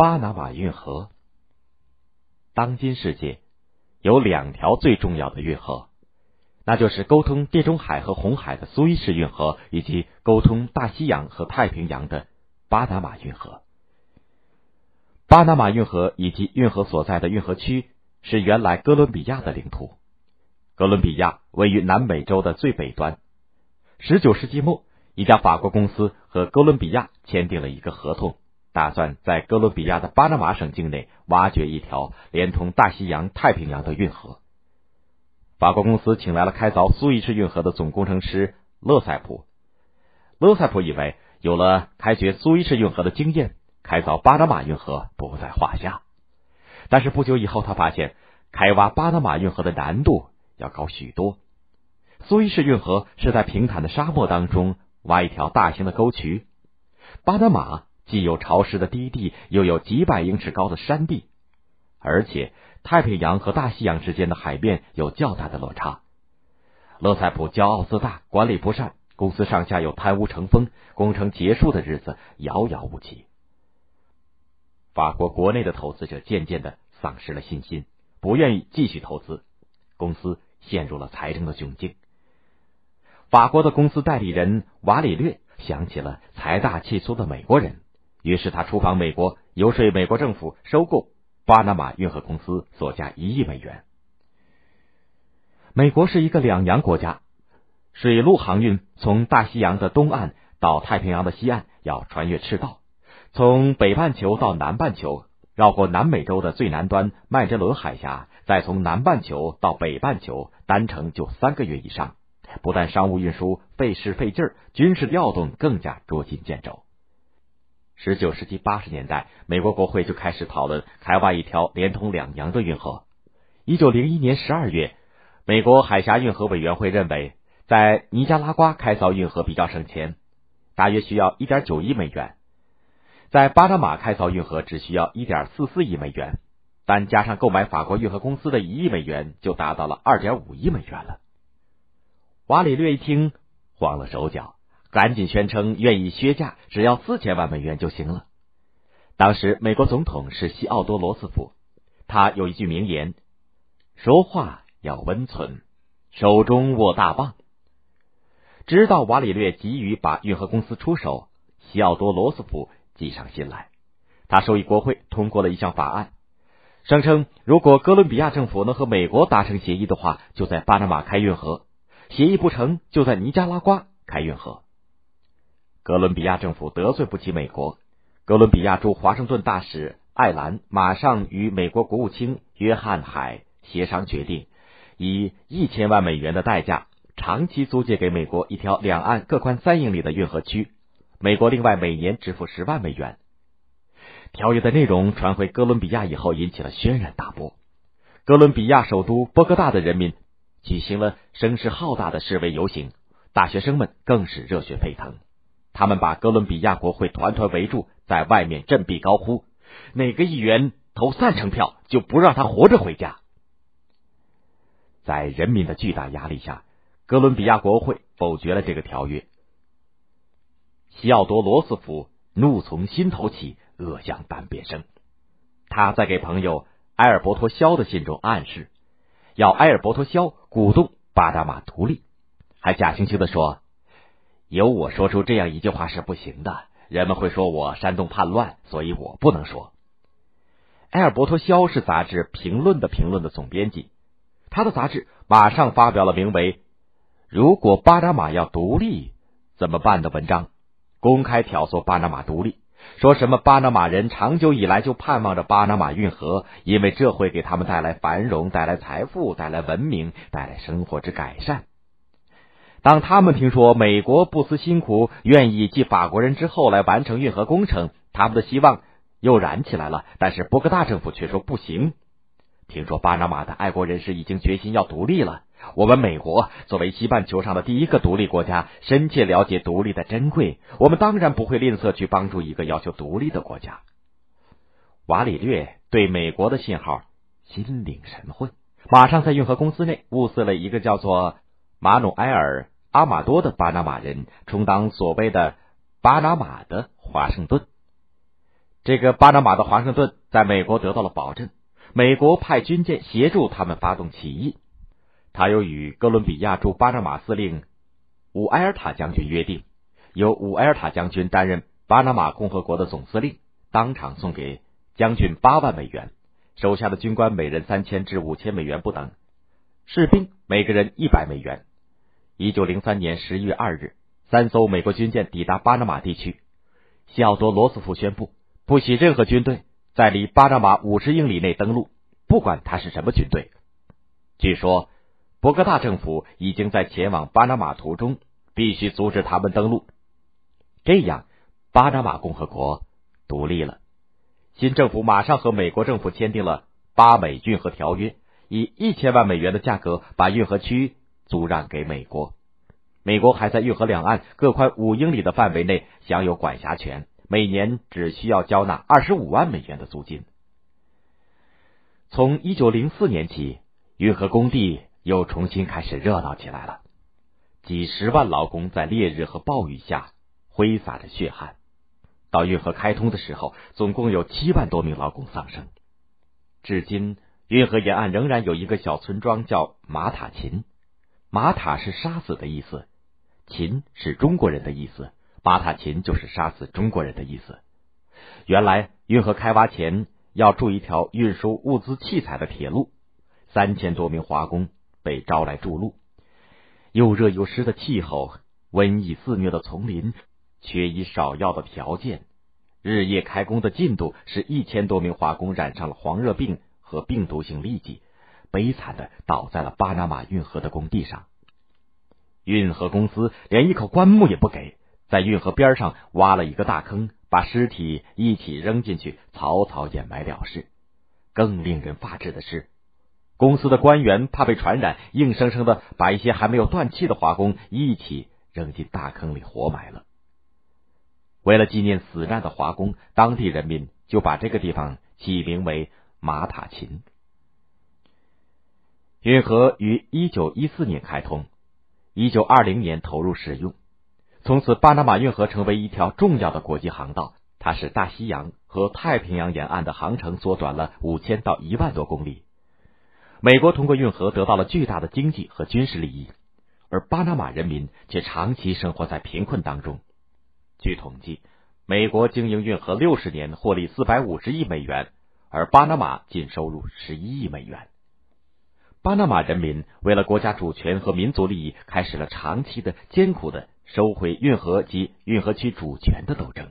巴拿马运河。当今世界有两条最重要的运河，那就是沟通地中海和红海的苏伊士运河，以及沟通大西洋和太平洋的巴拿马运河。巴拿马运河以及运河所在的运河区是原来哥伦比亚的领土。哥伦比亚位于南美洲的最北端。十九世纪末，一家法国公司和哥伦比亚签订了一个合同，打算在哥伦比亚的巴拿马省境内挖掘一条连通大西洋、太平洋的运河。法国公司请来了开凿苏伊士运河的总工程师勒塞普。勒塞普以为有了开掘苏伊士运河的经验。开凿巴拿马运河不在话下，但是不久以后，他发现开挖巴拿马运河的难度要高许多。苏伊士运河是在平坦的沙漠当中挖一条大型的沟渠，巴拿马既有潮湿的低地，又有几百英尺高的山地，而且太平洋和大西洋之间的海面有较大的落差。勒塞普骄傲自大，管理不善，公司上下又贪污成风，工程结束的日子遥遥无期。法国国内的投资者渐渐的丧失了信心，不愿意继续投资，公司陷入了财政的窘境。法国的公司代理人瓦里略想起了财大气粗的美国人，于是他出访美国，游说美国政府收购巴拿马运河公司，所价一亿美元。美国是一个两洋国家，水陆航运从大西洋的东岸到太平洋的西岸要穿越赤道。从北半球到南半球，绕过南美洲的最南端麦哲伦海峡，再从南半球到北半球，单程就三个月以上。不但商务运输费时费劲儿，军事调动更加捉襟见肘。十九世纪八十年代，美国国会就开始讨论开挖一条连通两洋的运河。一九零一年十二月，美国海峡运河委员会认为，在尼加拉瓜开凿运河比较省钱，大约需要一点九亿美元。在巴拿马开凿运河只需要一点四四亿美元，但加上购买法国运河公司的一亿美元，就达到了二点五亿美元了。瓦里略一听慌了手脚，赶紧宣称愿意削价，只要四千万美元就行了。当时美国总统是西奥多·罗斯福，他有一句名言：“说话要温存，手中握大棒。”直到瓦里略急于把运河公司出手，西奥多·罗斯福。计上心来，他授意国会通过了一项法案，声称如果哥伦比亚政府能和美国达成协议的话，就在巴拿马开运河；协议不成就在尼加拉瓜开运河。哥伦比亚政府得罪不起美国，哥伦比亚驻华盛顿大使艾兰马上与美国国务卿约翰海协商决定，以一千万美元的代价，长期租借给美国一条两岸各宽三英里的运河区。美国另外每年支付十万美元。条约的内容传回哥伦比亚以后，引起了轩然大波。哥伦比亚首都波哥大的人民举行了声势浩大的示威游行，大学生们更是热血沸腾。他们把哥伦比亚国会团团围住，在外面振臂高呼：“哪个议员投赞成票，就不让他活着回家。”在人民的巨大压力下，哥伦比亚国会否决了这个条约。西奥多·罗斯福怒从心头起，恶向胆边生。他在给朋友埃尔伯托·肖的信中暗示，要埃尔伯托·肖鼓动巴达马独立，还假惺惺的说：“由我说出这样一句话是不行的，人们会说我煽动叛乱，所以我不能说。”埃尔伯托·肖是杂志《评论》的评论的总编辑，他的杂志马上发表了名为《如果巴拿马要独立怎么办》的文章。公开挑唆巴拿马独立，说什么巴拿马人长久以来就盼望着巴拿马运河，因为这会给他们带来繁荣、带来财富、带来文明、带来生活之改善。当他们听说美国不辞辛苦，愿意继法国人之后来完成运河工程，他们的希望又燃起来了。但是波哥大政府却说不行。听说巴拿马的爱国人士已经决心要独立了。我们美国作为西半球上的第一个独立国家，深切了解独立的珍贵。我们当然不会吝啬去帮助一个要求独立的国家。瓦里略对美国的信号心领神会，马上在运河公司内物色了一个叫做马努埃尔·阿马多的巴拿马人，充当所谓的巴拿马的华盛顿。这个巴拿马的华盛顿在美国得到了保证，美国派军舰协助他们发动起义。他又与哥伦比亚驻巴拿马司令伍埃尔塔将军约定，由伍埃尔塔将军担任巴拿马共和国的总司令，当场送给将军八万美元，手下的军官每人三千至五千美元不等，士兵每个人一百美元。一九零三年十一月二日，三艘美国军舰抵达巴拿马地区，西奥多·罗斯福宣布，不许任何军队在离巴拿马五十英里内登陆，不管他是什么军队。据说，博格大政府已经在前往巴拿马途中，必须阻止他们登陆。这样，巴拿马共和国独立了。新政府马上和美国政府签订了巴美运河条约，以一千万美元的价格把运河区。租让给美国，美国还在运河两岸各宽五英里的范围内享有管辖权，每年只需要交纳二十五万美元的租金。从一九零四年起，运河工地又重新开始热闹起来了，几十万劳工在烈日和暴雨下挥洒着血汗。到运河开通的时候，总共有七万多名劳工丧生。至今，运河沿岸仍然有一个小村庄叫马塔琴。马塔是杀死的意思，秦是中国人的意思，马塔秦就是杀死中国人的意思。原来运河开挖前要筑一条运输物资器材的铁路，三千多名华工被招来筑路。又热又湿的气候，瘟疫肆虐的丛林，缺医少药的条件，日夜开工的进度，使一千多名华工染上了黄热病和病毒性痢疾。悲惨的倒在了巴拿马运河的工地上，运河公司连一口棺木也不给，在运河边上挖了一个大坑，把尸体一起扔进去，草草掩埋了事。更令人发指的是，公司的官员怕被传染，硬生生的把一些还没有断气的华工一起扔进大坑里活埋了。为了纪念死难的华工，当地人民就把这个地方起名为马塔琴。运河于一九一四年开通，一九二零年投入使用。从此，巴拿马运河成为一条重要的国际航道。它使大西洋和太平洋沿岸的航程缩短了五千到一万多公里。美国通过运河得到了巨大的经济和军事利益，而巴拿马人民却长期生活在贫困当中。据统计，美国经营运河六十年获利四百五十亿美元，而巴拿马仅收入十一亿美元。巴拿马人民为了国家主权和民族利益，开始了长期的艰苦的收回运河及运河区主权的斗争。